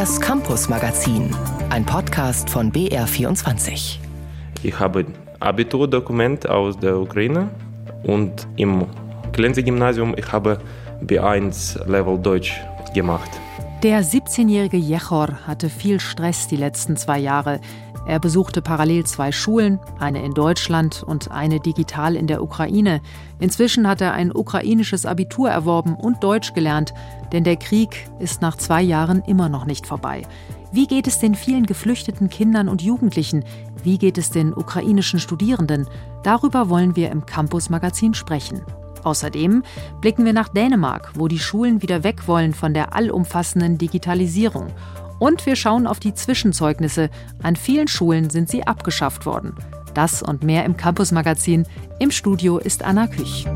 Das Campus Magazin, ein Podcast von BR24. Ich habe Abiturdokument aus der Ukraine und im Glense-Gymnasium ich habe B1 Level Deutsch gemacht. Der 17-jährige Jechor hatte viel Stress die letzten zwei Jahre. Er besuchte parallel zwei Schulen, eine in Deutschland und eine digital in der Ukraine. Inzwischen hat er ein ukrainisches Abitur erworben und Deutsch gelernt, denn der Krieg ist nach zwei Jahren immer noch nicht vorbei. Wie geht es den vielen geflüchteten Kindern und Jugendlichen? Wie geht es den ukrainischen Studierenden? Darüber wollen wir im Campus Magazin sprechen. Außerdem blicken wir nach Dänemark, wo die Schulen wieder weg wollen von der allumfassenden Digitalisierung. Und wir schauen auf die Zwischenzeugnisse. An vielen Schulen sind sie abgeschafft worden. Das und mehr im Campus Magazin. Im Studio ist Anna Küch.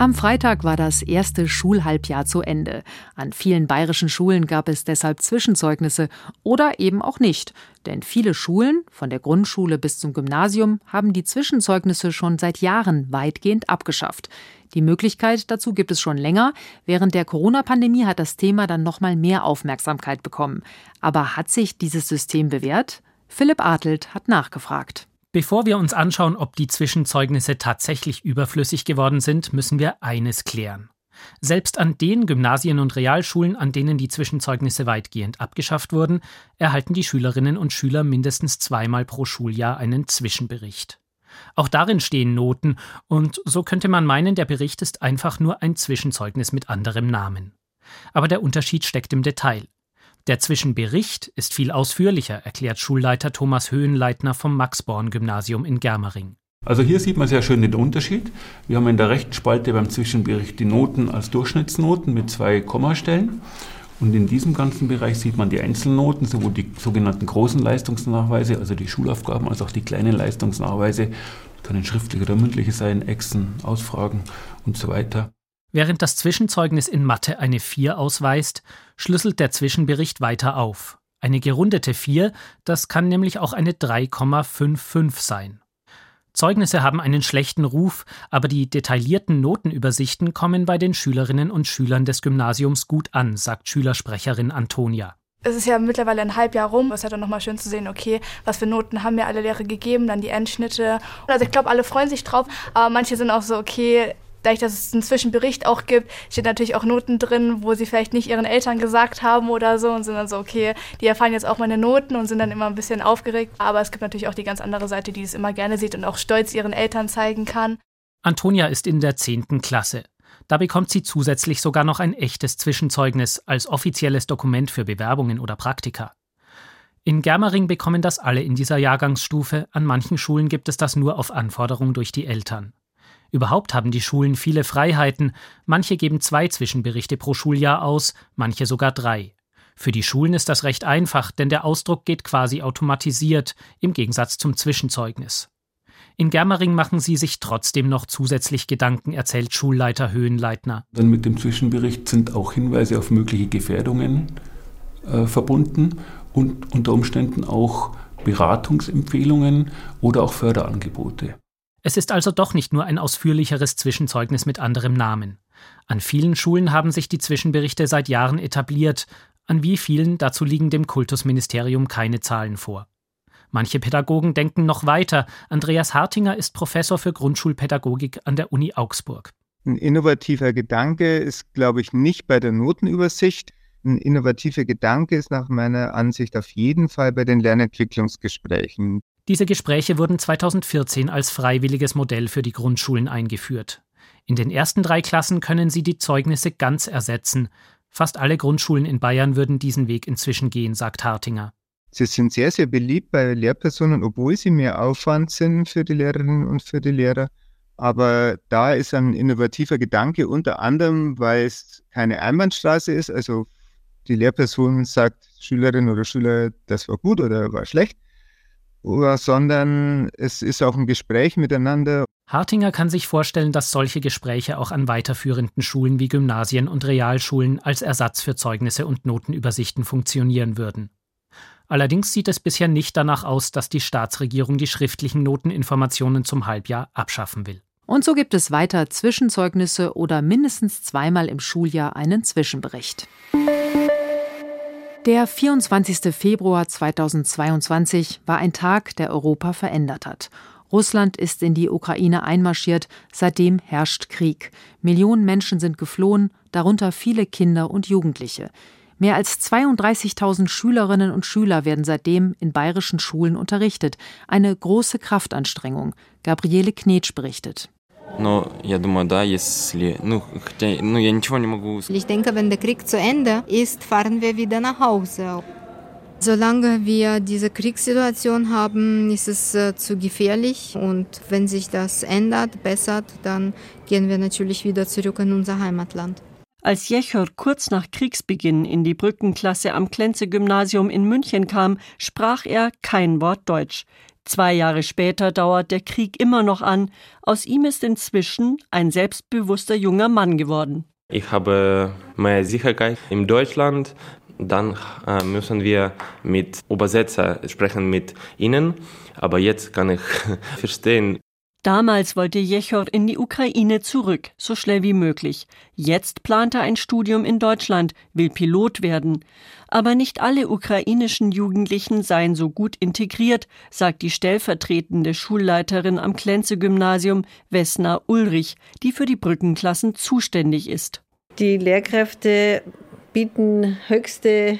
Am Freitag war das erste Schulhalbjahr zu Ende. An vielen bayerischen Schulen gab es deshalb Zwischenzeugnisse oder eben auch nicht. Denn viele Schulen, von der Grundschule bis zum Gymnasium, haben die Zwischenzeugnisse schon seit Jahren weitgehend abgeschafft. Die Möglichkeit dazu gibt es schon länger. Während der Corona-Pandemie hat das Thema dann nochmal mehr Aufmerksamkeit bekommen. Aber hat sich dieses System bewährt? Philipp Adelt hat nachgefragt. Bevor wir uns anschauen, ob die Zwischenzeugnisse tatsächlich überflüssig geworden sind, müssen wir eines klären. Selbst an den Gymnasien und Realschulen, an denen die Zwischenzeugnisse weitgehend abgeschafft wurden, erhalten die Schülerinnen und Schüler mindestens zweimal pro Schuljahr einen Zwischenbericht. Auch darin stehen Noten, und so könnte man meinen, der Bericht ist einfach nur ein Zwischenzeugnis mit anderem Namen. Aber der Unterschied steckt im Detail. Der Zwischenbericht ist viel ausführlicher, erklärt Schulleiter Thomas Höhenleitner vom Max-Born-Gymnasium in Germering. Also hier sieht man sehr schön den Unterschied. Wir haben in der rechten Spalte beim Zwischenbericht die Noten als Durchschnittsnoten mit zwei Kommastellen. Und in diesem ganzen Bereich sieht man die Einzelnoten, sowohl die sogenannten großen Leistungsnachweise, also die Schulaufgaben, als auch die kleinen Leistungsnachweise. Das können schriftliche oder mündliche sein, Exen, Ausfragen und so weiter. Während das Zwischenzeugnis in Mathe eine 4 ausweist, schlüsselt der Zwischenbericht weiter auf. Eine gerundete 4, das kann nämlich auch eine 3,55 sein. Zeugnisse haben einen schlechten Ruf, aber die detaillierten Notenübersichten kommen bei den Schülerinnen und Schülern des Gymnasiums gut an, sagt Schülersprecherin Antonia. Es ist ja mittlerweile ein Halbjahr rum. Es ist ja dann nochmal schön zu sehen, okay, was für Noten haben mir alle Lehrer gegeben, dann die Endschnitte. Also ich glaube, alle freuen sich drauf, aber manche sind auch so, okay, dadurch, dass es einen Zwischenbericht auch gibt, steht natürlich auch Noten drin, wo sie vielleicht nicht ihren Eltern gesagt haben oder so und sind dann so, okay, die erfahren jetzt auch meine Noten und sind dann immer ein bisschen aufgeregt. Aber es gibt natürlich auch die ganz andere Seite, die es immer gerne sieht und auch stolz ihren Eltern zeigen kann. Antonia ist in der 10. Klasse. Da bekommt sie zusätzlich sogar noch ein echtes Zwischenzeugnis als offizielles Dokument für Bewerbungen oder Praktika. In Germering bekommen das alle in dieser Jahrgangsstufe, an manchen Schulen gibt es das nur auf Anforderung durch die Eltern. Überhaupt haben die Schulen viele Freiheiten, manche geben zwei Zwischenberichte pro Schuljahr aus, manche sogar drei. Für die Schulen ist das recht einfach, denn der Ausdruck geht quasi automatisiert, im Gegensatz zum Zwischenzeugnis. In Germering machen sie sich trotzdem noch zusätzlich Gedanken, erzählt Schulleiter Höhenleitner. Dann mit dem Zwischenbericht sind auch Hinweise auf mögliche Gefährdungen äh, verbunden und unter Umständen auch Beratungsempfehlungen oder auch Förderangebote. Es ist also doch nicht nur ein ausführlicheres Zwischenzeugnis mit anderem Namen. An vielen Schulen haben sich die Zwischenberichte seit Jahren etabliert, an wie vielen dazu liegen dem Kultusministerium keine Zahlen vor. Manche Pädagogen denken noch weiter. Andreas Hartinger ist Professor für Grundschulpädagogik an der Uni Augsburg. Ein innovativer Gedanke ist, glaube ich, nicht bei der Notenübersicht. Ein innovativer Gedanke ist nach meiner Ansicht auf jeden Fall bei den Lernentwicklungsgesprächen. Diese Gespräche wurden 2014 als freiwilliges Modell für die Grundschulen eingeführt. In den ersten drei Klassen können sie die Zeugnisse ganz ersetzen. Fast alle Grundschulen in Bayern würden diesen Weg inzwischen gehen, sagt Hartinger. Sie sind sehr, sehr beliebt bei Lehrpersonen, obwohl sie mehr Aufwand sind für die Lehrerinnen und für die Lehrer. Aber da ist ein innovativer Gedanke, unter anderem, weil es keine Einbahnstraße ist. Also die Lehrperson sagt Schülerin oder Schüler, das war gut oder war schlecht, sondern es ist auch ein Gespräch miteinander. Hartinger kann sich vorstellen, dass solche Gespräche auch an weiterführenden Schulen wie Gymnasien und Realschulen als Ersatz für Zeugnisse und Notenübersichten funktionieren würden. Allerdings sieht es bisher nicht danach aus, dass die Staatsregierung die schriftlichen Noteninformationen zum Halbjahr abschaffen will. Und so gibt es weiter Zwischenzeugnisse oder mindestens zweimal im Schuljahr einen Zwischenbericht. Der 24. Februar 2022 war ein Tag, der Europa verändert hat. Russland ist in die Ukraine einmarschiert, seitdem herrscht Krieg. Millionen Menschen sind geflohen, darunter viele Kinder und Jugendliche. Mehr als 32.000 Schülerinnen und Schüler werden seitdem in bayerischen Schulen unterrichtet. Eine große Kraftanstrengung. Gabriele Knetsch berichtet. Ich denke, wenn der Krieg zu Ende ist, fahren wir wieder nach Hause. Solange wir diese Kriegssituation haben, ist es äh, zu gefährlich. Und wenn sich das ändert, bessert, dann gehen wir natürlich wieder zurück in unser Heimatland. Als Jechor kurz nach Kriegsbeginn in die Brückenklasse am Klenze-Gymnasium in München kam, sprach er kein Wort Deutsch. Zwei Jahre später dauert der Krieg immer noch an. Aus ihm ist inzwischen ein selbstbewusster junger Mann geworden. Ich habe mehr Sicherheit in Deutschland. Dann äh, müssen wir mit Übersetzer sprechen mit ihnen. Aber jetzt kann ich verstehen, Damals wollte Jechor in die Ukraine zurück, so schnell wie möglich. Jetzt plant er ein Studium in Deutschland, will Pilot werden. Aber nicht alle ukrainischen Jugendlichen seien so gut integriert, sagt die stellvertretende Schulleiterin am Klenze-Gymnasium, Vesna Ulrich, die für die Brückenklassen zuständig ist. Die Lehrkräfte bieten höchste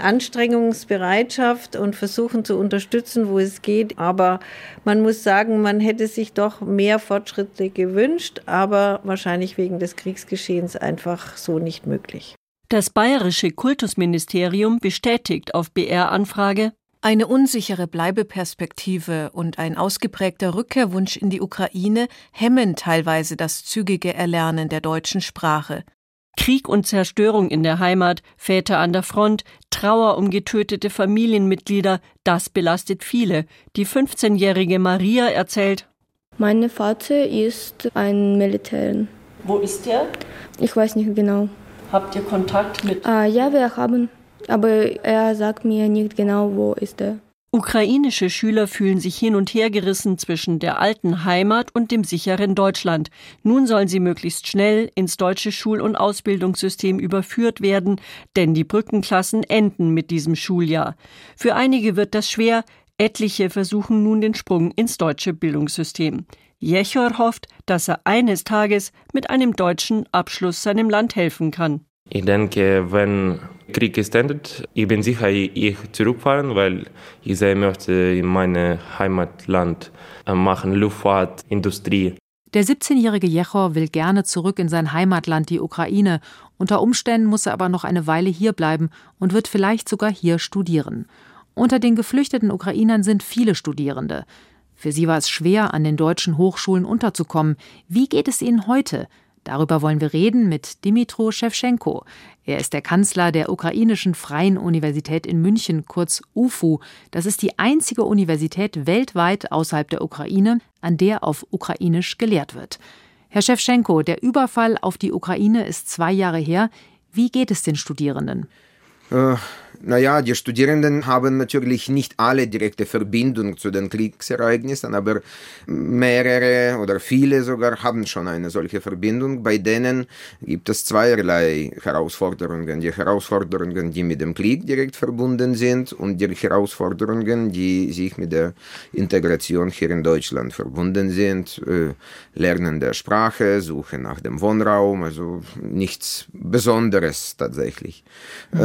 Anstrengungsbereitschaft und versuchen zu unterstützen, wo es geht. Aber man muss sagen, man hätte sich doch mehr Fortschritte gewünscht, aber wahrscheinlich wegen des Kriegsgeschehens einfach so nicht möglich. Das bayerische Kultusministerium bestätigt auf BR-Anfrage, eine unsichere Bleibeperspektive und ein ausgeprägter Rückkehrwunsch in die Ukraine hemmen teilweise das zügige Erlernen der deutschen Sprache. Krieg und Zerstörung in der Heimat, Väter an der Front, Trauer um getötete Familienmitglieder, das belastet viele. Die 15-jährige Maria erzählt: Mein Vater ist ein Militär. Wo ist er? Ich weiß nicht genau. Habt ihr Kontakt mit? Ah, ja, wir haben. Aber er sagt mir nicht genau, wo ist er. Ukrainische Schüler fühlen sich hin und her gerissen zwischen der alten Heimat und dem sicheren Deutschland. Nun sollen sie möglichst schnell ins deutsche Schul- und Ausbildungssystem überführt werden, denn die Brückenklassen enden mit diesem Schuljahr. Für einige wird das schwer, etliche versuchen nun den Sprung ins deutsche Bildungssystem. Jechor hofft, dass er eines Tages mit einem deutschen Abschluss seinem Land helfen kann. Ich denke, wenn Krieg ist endet, ich bin sicher, ich zurückfahren, weil ich sehr möchte in meinem Heimatland äh, machen, Luftfahrt, Industrie. Der 17-jährige Jechor will gerne zurück in sein Heimatland, die Ukraine. Unter Umständen muss er aber noch eine Weile hier bleiben und wird vielleicht sogar hier studieren. Unter den geflüchteten Ukrainern sind viele Studierende. Für sie war es schwer, an den deutschen Hochschulen unterzukommen. Wie geht es ihnen heute? Darüber wollen wir reden mit Dimitro Schewtschenko. Er ist der Kanzler der Ukrainischen Freien Universität in München, kurz UFU. Das ist die einzige Universität weltweit außerhalb der Ukraine, an der auf Ukrainisch gelehrt wird. Herr Schewtschenko, der Überfall auf die Ukraine ist zwei Jahre her. Wie geht es den Studierenden? Äh, naja, die Studierenden haben natürlich nicht alle direkte Verbindung zu den Kriegsereignissen, aber mehrere oder viele sogar haben schon eine solche Verbindung. Bei denen gibt es zweierlei Herausforderungen. Die Herausforderungen, die mit dem Krieg direkt verbunden sind und die Herausforderungen, die sich mit der Integration hier in Deutschland verbunden sind. Äh, Lernen der Sprache, Suche nach dem Wohnraum, also nichts Besonderes tatsächlich. Mhm.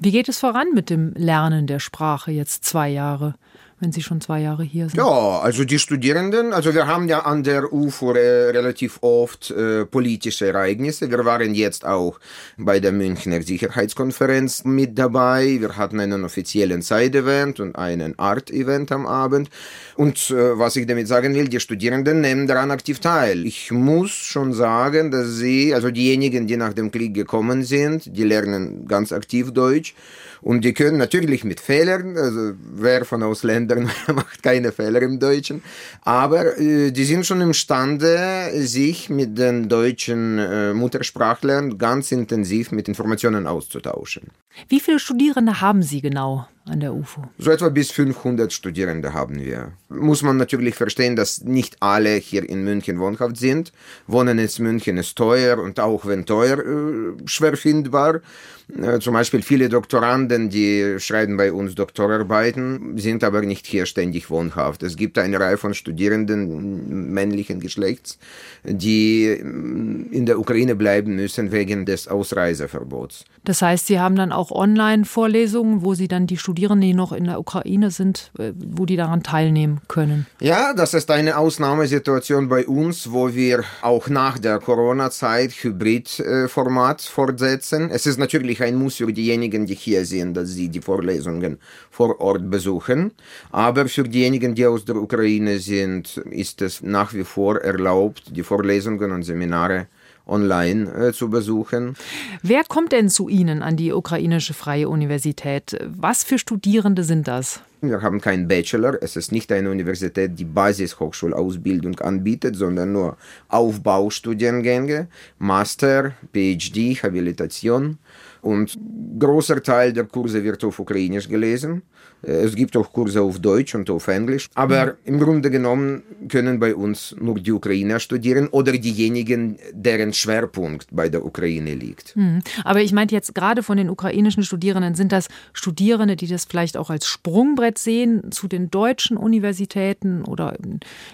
Wie geht es voran mit dem Lernen der Sprache jetzt zwei Jahre? Wenn Sie schon zwei Jahre hier sind? Ja, also die Studierenden, also wir haben ja an der UFO relativ oft äh, politische Ereignisse. Wir waren jetzt auch bei der Münchner Sicherheitskonferenz mit dabei. Wir hatten einen offiziellen Side-Event und einen Art-Event am Abend. Und äh, was ich damit sagen will, die Studierenden nehmen daran aktiv teil. Ich muss schon sagen, dass sie, also diejenigen, die nach dem Krieg gekommen sind, die lernen ganz aktiv Deutsch. Und die können natürlich mit Fehlern, also wer von Ausländern macht keine Fehler im Deutschen, aber äh, die sind schon imstande, sich mit den deutschen äh, Muttersprachlern ganz intensiv mit Informationen auszutauschen. Wie viele Studierende haben Sie genau an der UFO? So etwa bis 500 Studierende haben wir. muss man natürlich verstehen, dass nicht alle hier in München wohnhaft sind. Wohnen in München ist teuer und auch wenn teuer, äh, schwer findbar. Äh, zum Beispiel viele Doktoranden, die schreiben bei uns Doktorarbeiten, sind aber nicht hier ständig wohnhaft. Es gibt eine Reihe von Studierenden männlichen Geschlechts, die in der Ukraine bleiben müssen wegen des Ausreiseverbots. Das heißt, Sie haben dann auch Online-Vorlesungen, wo Sie dann die Studierenden, die noch in der Ukraine sind, äh, wo die daran teilnehmen können? Ja, das ist eine Ausnahmesituation bei uns, wo wir auch nach der Corona-Zeit Hybrid-Format fortsetzen. Es ist natürlich ein Muss für diejenigen, die hier sind, dass sie die Vorlesungen vor Ort besuchen. Aber für diejenigen, die aus der Ukraine sind, ist es nach wie vor erlaubt, die Vorlesungen und Seminare online äh, zu besuchen. Wer kommt denn zu Ihnen an die ukrainische Freie Universität? Was für Studierende sind das? Wir haben keinen Bachelor. Es ist nicht eine Universität, die Basishochschulausbildung anbietet, sondern nur Aufbaustudiengänge, Master, PhD, Habilitation. Und großer Teil der Kurse wird auf Ukrainisch gelesen. Äh, es gibt auch Kurse auf Deutsch und auf Englisch. Aber im Grunde genommen können bei uns nur die Ukrainer studieren oder diejenigen, deren Schwerpunkt bei der Ukraine liegt. Mhm. Aber ich meinte jetzt gerade von den ukrainischen Studierenden, sind das Studierende, die das vielleicht auch als Sprungbrett sehen zu den deutschen Universitäten oder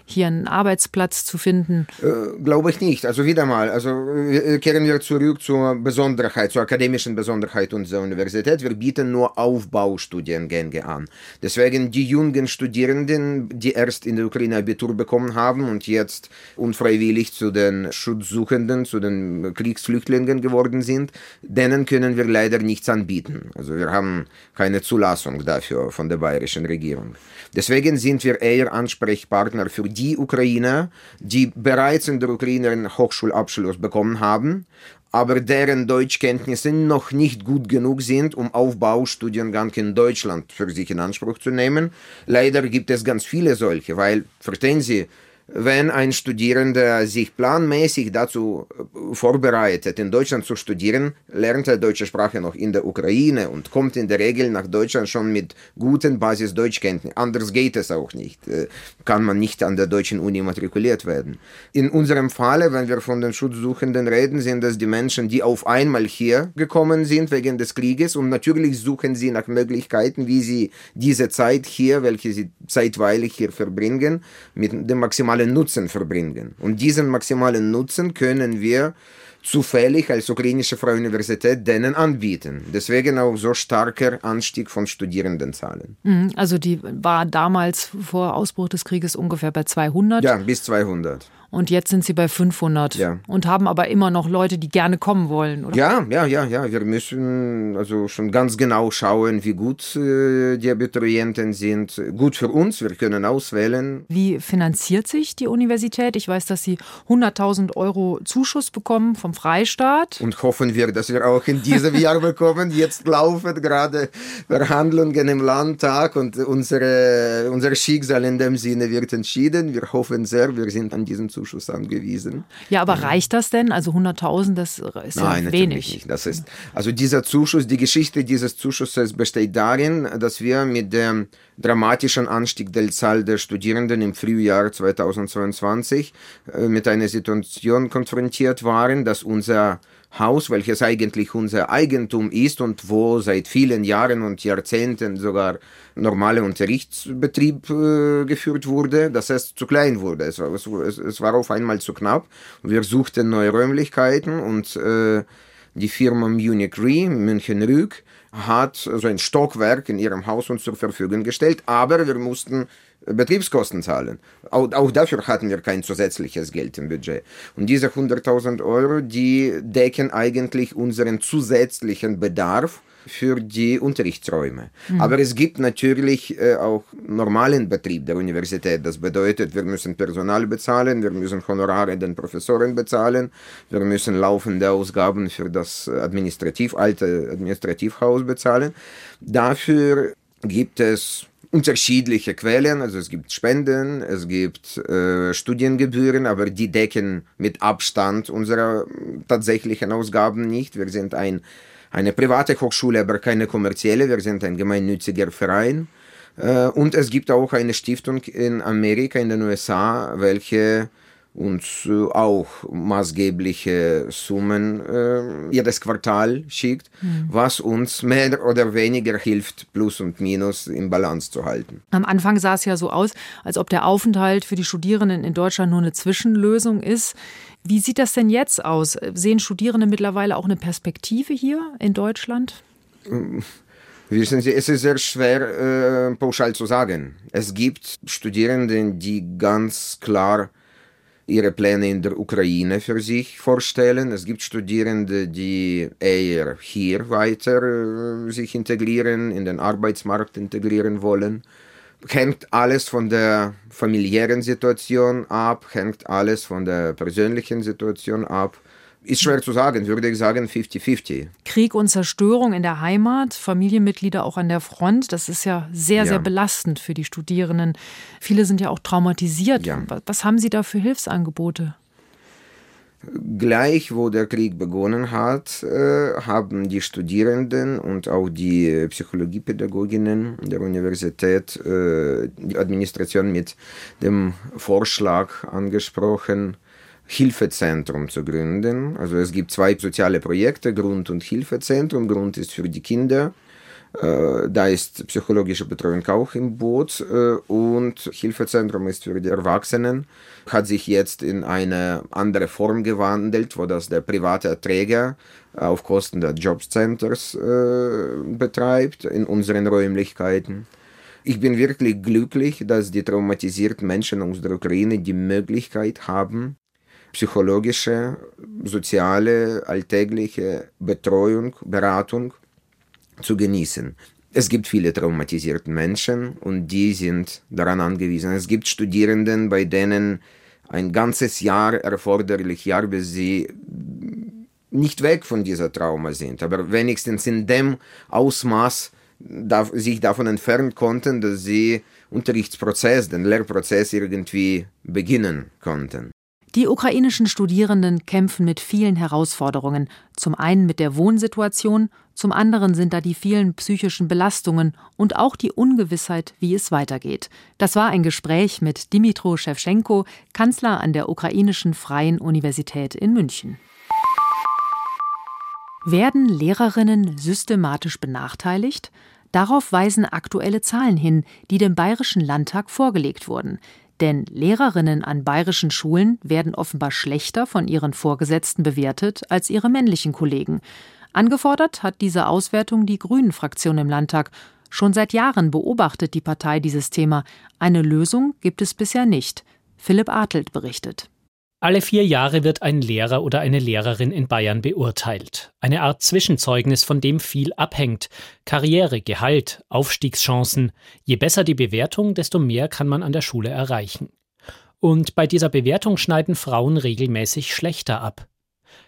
hier einen Arbeitsplatz zu finden? Äh, glaube ich nicht. Also wieder mal, also äh, kehren wir zurück zur Besonderheit, zur akademischen Besonderheit unserer Universität. Wir bieten nur Aufbaustudiengänge an. Deswegen die jungen Studierenden, die erst in der Ukraine Abitur bekommen haben und jetzt unfreiwillig zu den Schutzsuchenden, zu den Kriegsflüchtlingen geworden sind, denen können wir leider nichts anbieten. Also wir haben keine Zulassung dafür von der bayerischen Regierung. Deswegen sind wir eher Ansprechpartner für die Ukrainer, die bereits in der Ukraine einen Hochschulabschluss bekommen haben, aber deren Deutschkenntnisse noch nicht gut genug sind, um Aufbaustudiengang in Deutschland für sich in Anspruch zu nehmen. Leider gibt es ganz viele solche, weil, verstehen Sie, wenn ein Studierender sich planmäßig dazu vorbereitet, in Deutschland zu studieren, lernt er deutsche Sprache noch in der Ukraine und kommt in der Regel nach Deutschland schon mit guten Basis-Deutschkenntnissen. Anders geht es auch nicht. Äh, kann man nicht an der deutschen Uni matrikuliert werden. In unserem Falle, wenn wir von den Schutzsuchenden reden, sind das die Menschen, die auf einmal hier gekommen sind wegen des Krieges und natürlich suchen sie nach Möglichkeiten, wie sie diese Zeit hier, welche sie zeitweilig hier verbringen, mit dem maximalen maximalen Nutzen verbringen. Und diesen maximalen Nutzen können wir zufällig als ukrainische Freie Universität denen anbieten. Deswegen auch so starker Anstieg von Studierendenzahlen. Mhm, also die war damals vor Ausbruch des Krieges ungefähr bei 200? Ja, bis 200. Und jetzt sind sie bei 500 ja. und haben aber immer noch Leute, die gerne kommen wollen, oder? Ja, ja, ja, ja. Wir müssen also schon ganz genau schauen, wie gut äh, die Abiturienten sind. Gut für uns, wir können auswählen. Wie finanziert sich die Universität? Ich weiß, dass Sie 100.000 Euro Zuschuss bekommen vom Freistaat. Und hoffen wir, dass wir auch in diesem Jahr bekommen. Jetzt laufen gerade Verhandlungen im Landtag und unsere, unser Schicksal in dem Sinne wird entschieden. Wir hoffen sehr, wir sind an diesem Zuschuss Zuschuss angewiesen. Ja, aber reicht das denn? Also 100.000, das ist Nein, ja wenig. Nicht. Das ist, also dieser Zuschuss, die Geschichte dieses Zuschusses besteht darin, dass wir mit dem dramatischen Anstieg der Zahl der Studierenden im Frühjahr 2022 äh, mit einer Situation konfrontiert waren, dass unser Haus, welches eigentlich unser Eigentum ist und wo seit vielen Jahren und Jahrzehnten sogar normaler Unterrichtsbetrieb äh, geführt wurde, dass es zu klein wurde. Es war, es, es war auf einmal zu knapp. Wir suchten neue Räumlichkeiten und äh, die Firma Munich Re, München Rüg, hat so ein Stockwerk in ihrem Haus uns zur Verfügung gestellt, aber wir mussten Betriebskosten zahlen. Auch, auch, dafür hatten wir kein zusätzliches Geld im Budget. Und diese 100.000 Euro, die decken eigentlich unseren zusätzlichen Bedarf für die Unterrichtsräume. Mhm. Aber es gibt natürlich äh, auch normalen Betrieb der Universität. Das bedeutet, wir müssen Personal bezahlen, wir müssen Honorare den Professoren bezahlen, wir müssen laufende Ausgaben für das Administrativ, alte Administrativhaus bezahlen. Dafür gibt es unterschiedliche Quellen, also es gibt Spenden, es gibt äh, Studiengebühren, aber die decken mit Abstand unsere tatsächlichen Ausgaben nicht. Wir sind ein, eine private Hochschule, aber keine kommerzielle. Wir sind ein gemeinnütziger Verein. Äh, und es gibt auch eine Stiftung in Amerika, in den USA, welche uns auch maßgebliche Summen äh, jedes Quartal schickt, mhm. was uns mehr oder weniger hilft, Plus und Minus im Balance zu halten. Am Anfang sah es ja so aus, als ob der Aufenthalt für die Studierenden in Deutschland nur eine Zwischenlösung ist. Wie sieht das denn jetzt aus? Sehen Studierende mittlerweile auch eine Perspektive hier in Deutschland? Wissen Sie, es ist sehr schwer äh, pauschal zu sagen. Es gibt Studierende, die ganz klar ihre Pläne in der Ukraine für sich vorstellen. Es gibt Studierende, die eher hier weiter äh, sich integrieren, in den Arbeitsmarkt integrieren wollen. Hängt alles von der familiären Situation ab, hängt alles von der persönlichen Situation ab. Ist schwer zu sagen, würde ich sagen 50-50. Krieg und Zerstörung in der Heimat, Familienmitglieder auch an der Front, das ist ja sehr, ja. sehr belastend für die Studierenden. Viele sind ja auch traumatisiert. Ja. Was haben Sie da für Hilfsangebote? Gleich wo der Krieg begonnen hat, äh, haben die Studierenden und auch die Psychologiepädagoginnen der Universität äh, die Administration mit dem Vorschlag angesprochen, Hilfezentrum zu gründen. Also es gibt zwei soziale Projekte, Grund- und Hilfezentrum. Grund ist für die Kinder. Äh, da ist psychologische Betreuung auch im Boot äh, und Hilfezentrum ist für die Erwachsenen. Hat sich jetzt in eine andere Form gewandelt, wo das der private Träger auf Kosten der Jobcenters äh, betreibt in unseren Räumlichkeiten. Ich bin wirklich glücklich, dass die traumatisierten Menschen aus der Ukraine die Möglichkeit haben, psychologische, soziale, alltägliche Betreuung, Beratung zu genießen. Es gibt viele traumatisierte Menschen und die sind daran angewiesen. Es gibt Studierenden, bei denen ein ganzes Jahr erforderlich Jahr, bis sie nicht weg von dieser Trauma sind, aber wenigstens in dem Ausmaß sich davon entfernen konnten, dass sie Unterrichtsprozess, den Lehrprozess irgendwie beginnen konnten. Die ukrainischen Studierenden kämpfen mit vielen Herausforderungen, zum einen mit der Wohnsituation, zum anderen sind da die vielen psychischen Belastungen und auch die Ungewissheit, wie es weitergeht. Das war ein Gespräch mit Dimitro Schewtschenko, Kanzler an der ukrainischen Freien Universität in München. Werden Lehrerinnen systematisch benachteiligt? Darauf weisen aktuelle Zahlen hin, die dem Bayerischen Landtag vorgelegt wurden. Denn Lehrerinnen an bayerischen Schulen werden offenbar schlechter von ihren Vorgesetzten bewertet als ihre männlichen Kollegen. Angefordert hat diese Auswertung die Grünen-Fraktion im Landtag. Schon seit Jahren beobachtet die Partei dieses Thema. Eine Lösung gibt es bisher nicht. Philipp Adelt berichtet. Alle vier Jahre wird ein Lehrer oder eine Lehrerin in Bayern beurteilt. Eine Art Zwischenzeugnis, von dem viel abhängt. Karriere, Gehalt, Aufstiegschancen. Je besser die Bewertung, desto mehr kann man an der Schule erreichen. Und bei dieser Bewertung schneiden Frauen regelmäßig schlechter ab.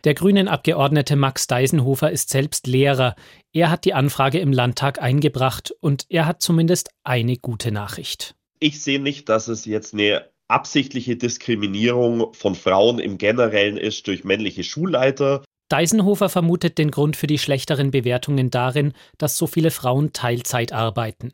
Der Grünen-Abgeordnete Max Deisenhofer ist selbst Lehrer. Er hat die Anfrage im Landtag eingebracht und er hat zumindest eine gute Nachricht. Ich sehe nicht, dass es jetzt eine absichtliche Diskriminierung von Frauen im Generellen ist durch männliche Schulleiter. Deisenhofer vermutet den Grund für die schlechteren Bewertungen darin, dass so viele Frauen Teilzeit arbeiten.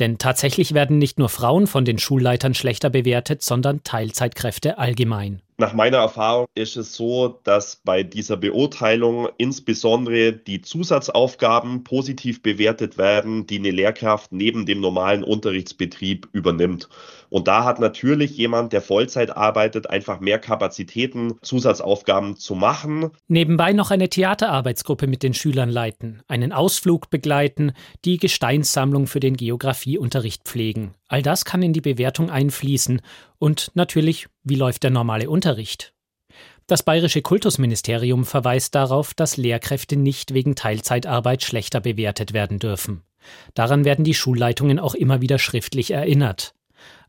Denn tatsächlich werden nicht nur Frauen von den Schulleitern schlechter bewertet, sondern Teilzeitkräfte allgemein. Nach meiner Erfahrung ist es so, dass bei dieser Beurteilung insbesondere die Zusatzaufgaben positiv bewertet werden, die eine Lehrkraft neben dem normalen Unterrichtsbetrieb übernimmt. Und da hat natürlich jemand, der Vollzeit arbeitet, einfach mehr Kapazitäten, Zusatzaufgaben zu machen. Nebenbei noch eine Theaterarbeitsgruppe mit den Schülern leiten, einen Ausflug begleiten, die Gesteinssammlung für den Geografieunterricht pflegen. All das kann in die Bewertung einfließen. Und natürlich, wie läuft der normale Unterricht? Das bayerische Kultusministerium verweist darauf, dass Lehrkräfte nicht wegen Teilzeitarbeit schlechter bewertet werden dürfen. Daran werden die Schulleitungen auch immer wieder schriftlich erinnert.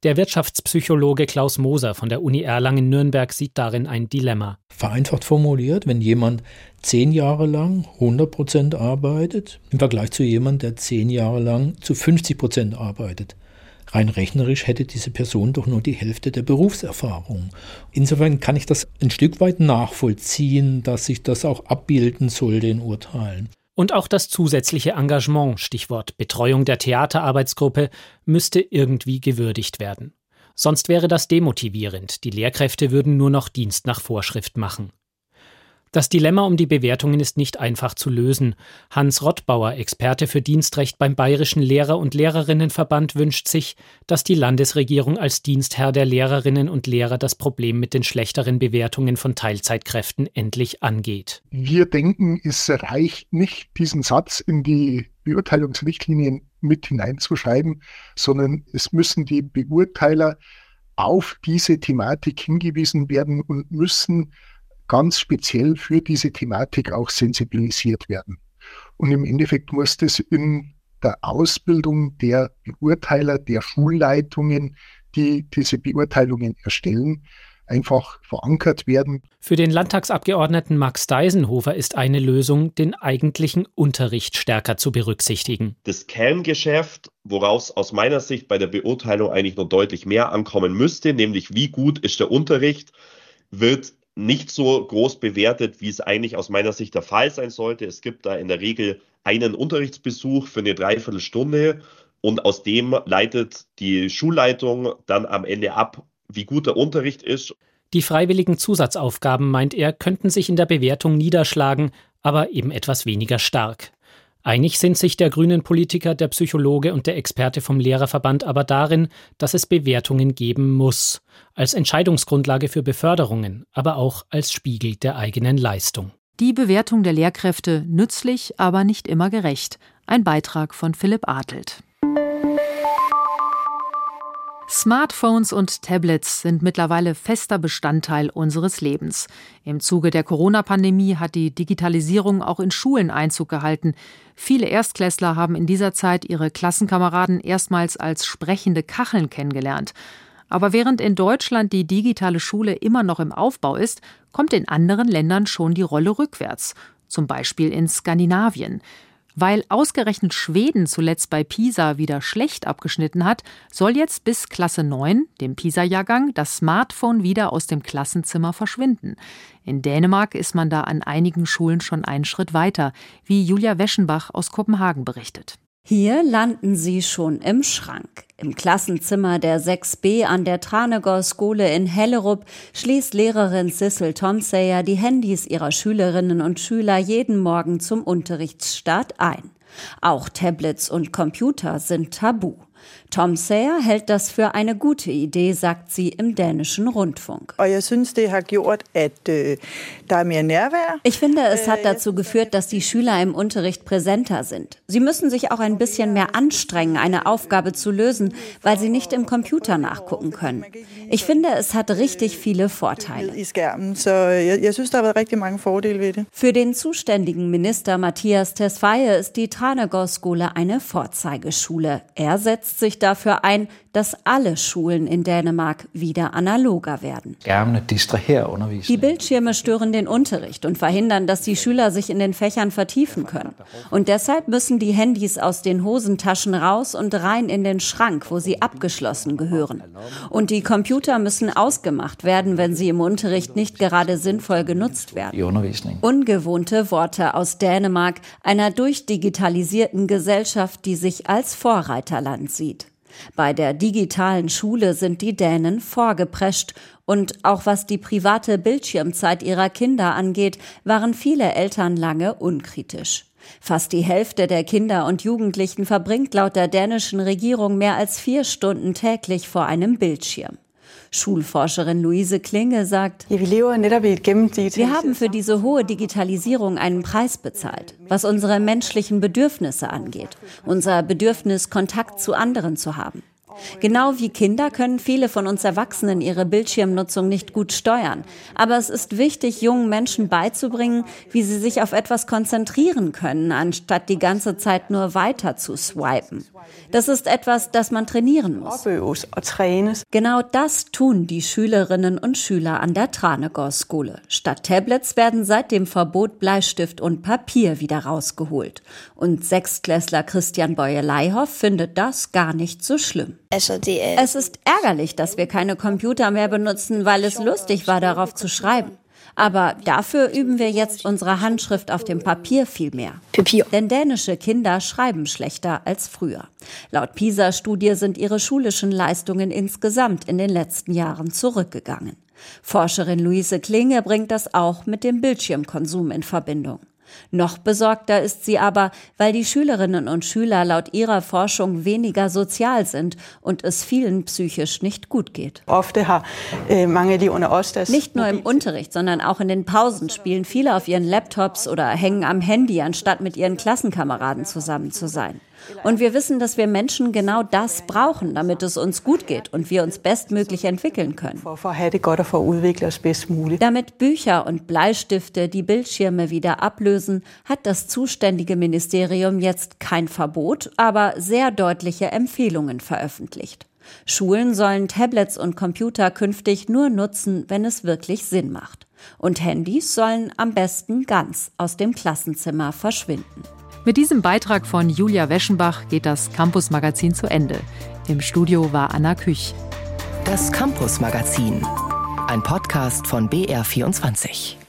Der Wirtschaftspsychologe Klaus Moser von der Uni Erlangen-Nürnberg sieht darin ein Dilemma. Vereinfacht formuliert, wenn jemand zehn Jahre lang 100 Prozent arbeitet, im Vergleich zu jemandem, der zehn Jahre lang zu 50 Prozent arbeitet, Rein rechnerisch hätte diese Person doch nur die Hälfte der Berufserfahrung. Insofern kann ich das ein Stück weit nachvollziehen, dass sich das auch abbilden sollte in Urteilen. Und auch das zusätzliche Engagement, Stichwort Betreuung der Theaterarbeitsgruppe, müsste irgendwie gewürdigt werden. Sonst wäre das demotivierend, die Lehrkräfte würden nur noch Dienst nach Vorschrift machen. Das Dilemma um die Bewertungen ist nicht einfach zu lösen. Hans Rottbauer, Experte für Dienstrecht beim Bayerischen Lehrer- und Lehrerinnenverband, wünscht sich, dass die Landesregierung als Dienstherr der Lehrerinnen und Lehrer das Problem mit den schlechteren Bewertungen von Teilzeitkräften endlich angeht. Wir denken, es reicht nicht, diesen Satz in die Beurteilungsrichtlinien mit hineinzuschreiben, sondern es müssen die Beurteiler auf diese Thematik hingewiesen werden und müssen ganz speziell für diese Thematik auch sensibilisiert werden. Und im Endeffekt muss das in der Ausbildung der Beurteiler, der Schulleitungen, die diese Beurteilungen erstellen, einfach verankert werden. Für den Landtagsabgeordneten Max Deisenhofer ist eine Lösung, den eigentlichen Unterricht stärker zu berücksichtigen. Das Kerngeschäft, woraus aus meiner Sicht bei der Beurteilung eigentlich noch deutlich mehr ankommen müsste, nämlich wie gut ist der Unterricht, wird nicht so groß bewertet, wie es eigentlich aus meiner Sicht der Fall sein sollte. Es gibt da in der Regel einen Unterrichtsbesuch für eine Dreiviertelstunde und aus dem leitet die Schulleitung dann am Ende ab, wie gut der Unterricht ist. Die freiwilligen Zusatzaufgaben, meint er, könnten sich in der Bewertung niederschlagen, aber eben etwas weniger stark. Einig sind sich der grünen Politiker, der Psychologe und der Experte vom Lehrerverband aber darin, dass es Bewertungen geben muss, als Entscheidungsgrundlage für Beförderungen, aber auch als Spiegel der eigenen Leistung. Die Bewertung der Lehrkräfte nützlich, aber nicht immer gerecht. Ein Beitrag von Philipp Adelt. Smartphones und Tablets sind mittlerweile fester Bestandteil unseres Lebens. Im Zuge der Corona-Pandemie hat die Digitalisierung auch in Schulen Einzug gehalten. Viele Erstklässler haben in dieser Zeit ihre Klassenkameraden erstmals als sprechende Kacheln kennengelernt. Aber während in Deutschland die digitale Schule immer noch im Aufbau ist, kommt in anderen Ländern schon die Rolle rückwärts. Zum Beispiel in Skandinavien. Weil ausgerechnet Schweden zuletzt bei PISA wieder schlecht abgeschnitten hat, soll jetzt bis Klasse 9, dem PISA-Jahrgang, das Smartphone wieder aus dem Klassenzimmer verschwinden. In Dänemark ist man da an einigen Schulen schon einen Schritt weiter, wie Julia Weschenbach aus Kopenhagen berichtet. Hier landen sie schon im Schrank. Im Klassenzimmer der 6b an der Tranegård-Skole in Hellerup schließt Lehrerin Sissel Tomsayer die Handys ihrer Schülerinnen und Schüler jeden Morgen zum Unterrichtsstart ein. Auch Tablets und Computer sind tabu. Tom Sayer hält das für eine gute Idee, sagt sie im dänischen Rundfunk. Øh, ich finde, es hat dazu geführt, dass die Schüler im Unterricht präsenter sind. Sie müssen sich auch ein bisschen mehr anstrengen, eine Aufgabe zu lösen, weil sie nicht im Computer nachgucken können. Ich finde, es hat richtig viele Vorteile. Für den zuständigen Minister Matthias Tesfaye ist die Tranegård-Skole eine Vorzeigeschule. Er setzt sich dafür ein, dass alle Schulen in Dänemark wieder analoger werden. Die Bildschirme stören den Unterricht und verhindern, dass die Schüler sich in den Fächern vertiefen können. Und deshalb müssen die Handys aus den Hosentaschen raus und rein in den Schrank, wo sie abgeschlossen gehören. Und die Computer müssen ausgemacht werden, wenn sie im Unterricht nicht gerade sinnvoll genutzt werden. Ungewohnte Worte aus Dänemark, einer durchdigitalisierten Gesellschaft, die sich als Vorreiterland sieht. Bei der digitalen Schule sind die Dänen vorgeprescht und auch was die private Bildschirmzeit ihrer Kinder angeht, waren viele Eltern lange unkritisch. Fast die Hälfte der Kinder und Jugendlichen verbringt laut der dänischen Regierung mehr als vier Stunden täglich vor einem Bildschirm. Schulforscherin Luise Klinge sagt, wir haben für diese hohe Digitalisierung einen Preis bezahlt, was unsere menschlichen Bedürfnisse angeht, unser Bedürfnis, Kontakt zu anderen zu haben. Genau wie Kinder können viele von uns Erwachsenen ihre Bildschirmnutzung nicht gut steuern. Aber es ist wichtig, jungen Menschen beizubringen, wie sie sich auf etwas konzentrieren können, anstatt die ganze Zeit nur weiter zu swipen. Das ist etwas, das man trainieren muss. Genau das tun die Schülerinnen und Schüler an der Tranegård-Skole. Statt Tablets werden seit dem Verbot Bleistift und Papier wieder rausgeholt. Und Sechstklässler Christian Boye-Leihoff findet das gar nicht so schlimm. Es ist ärgerlich, dass wir keine Computer mehr benutzen, weil es lustig war, darauf zu schreiben. Aber dafür üben wir jetzt unsere Handschrift auf dem Papier viel mehr. Papier. Denn dänische Kinder schreiben schlechter als früher. Laut PISA-Studie sind ihre schulischen Leistungen insgesamt in den letzten Jahren zurückgegangen. Forscherin Luise Klinge bringt das auch mit dem Bildschirmkonsum in Verbindung. Noch besorgter ist sie aber, weil die Schülerinnen und Schüler laut ihrer Forschung weniger sozial sind und es vielen psychisch nicht gut geht. Äh, nicht nur im Unterricht, sondern auch in den Pausen spielen viele auf ihren Laptops oder hängen am Handy, anstatt mit ihren Klassenkameraden zusammen zu sein. Und wir wissen, dass wir Menschen genau das brauchen, damit es uns gut geht und wir uns bestmöglich entwickeln können. Damit Bücher und Bleistifte die Bildschirme wieder ablösen, hat das zuständige Ministerium jetzt kein Verbot, aber sehr deutliche Empfehlungen veröffentlicht. Schulen sollen Tablets und Computer künftig nur nutzen, wenn es wirklich Sinn macht. Und Handys sollen am besten ganz aus dem Klassenzimmer verschwinden. Mit diesem Beitrag von Julia Weschenbach geht das Campus Magazin zu Ende. Im Studio war Anna Küch. Das Campus Magazin, ein Podcast von BR24.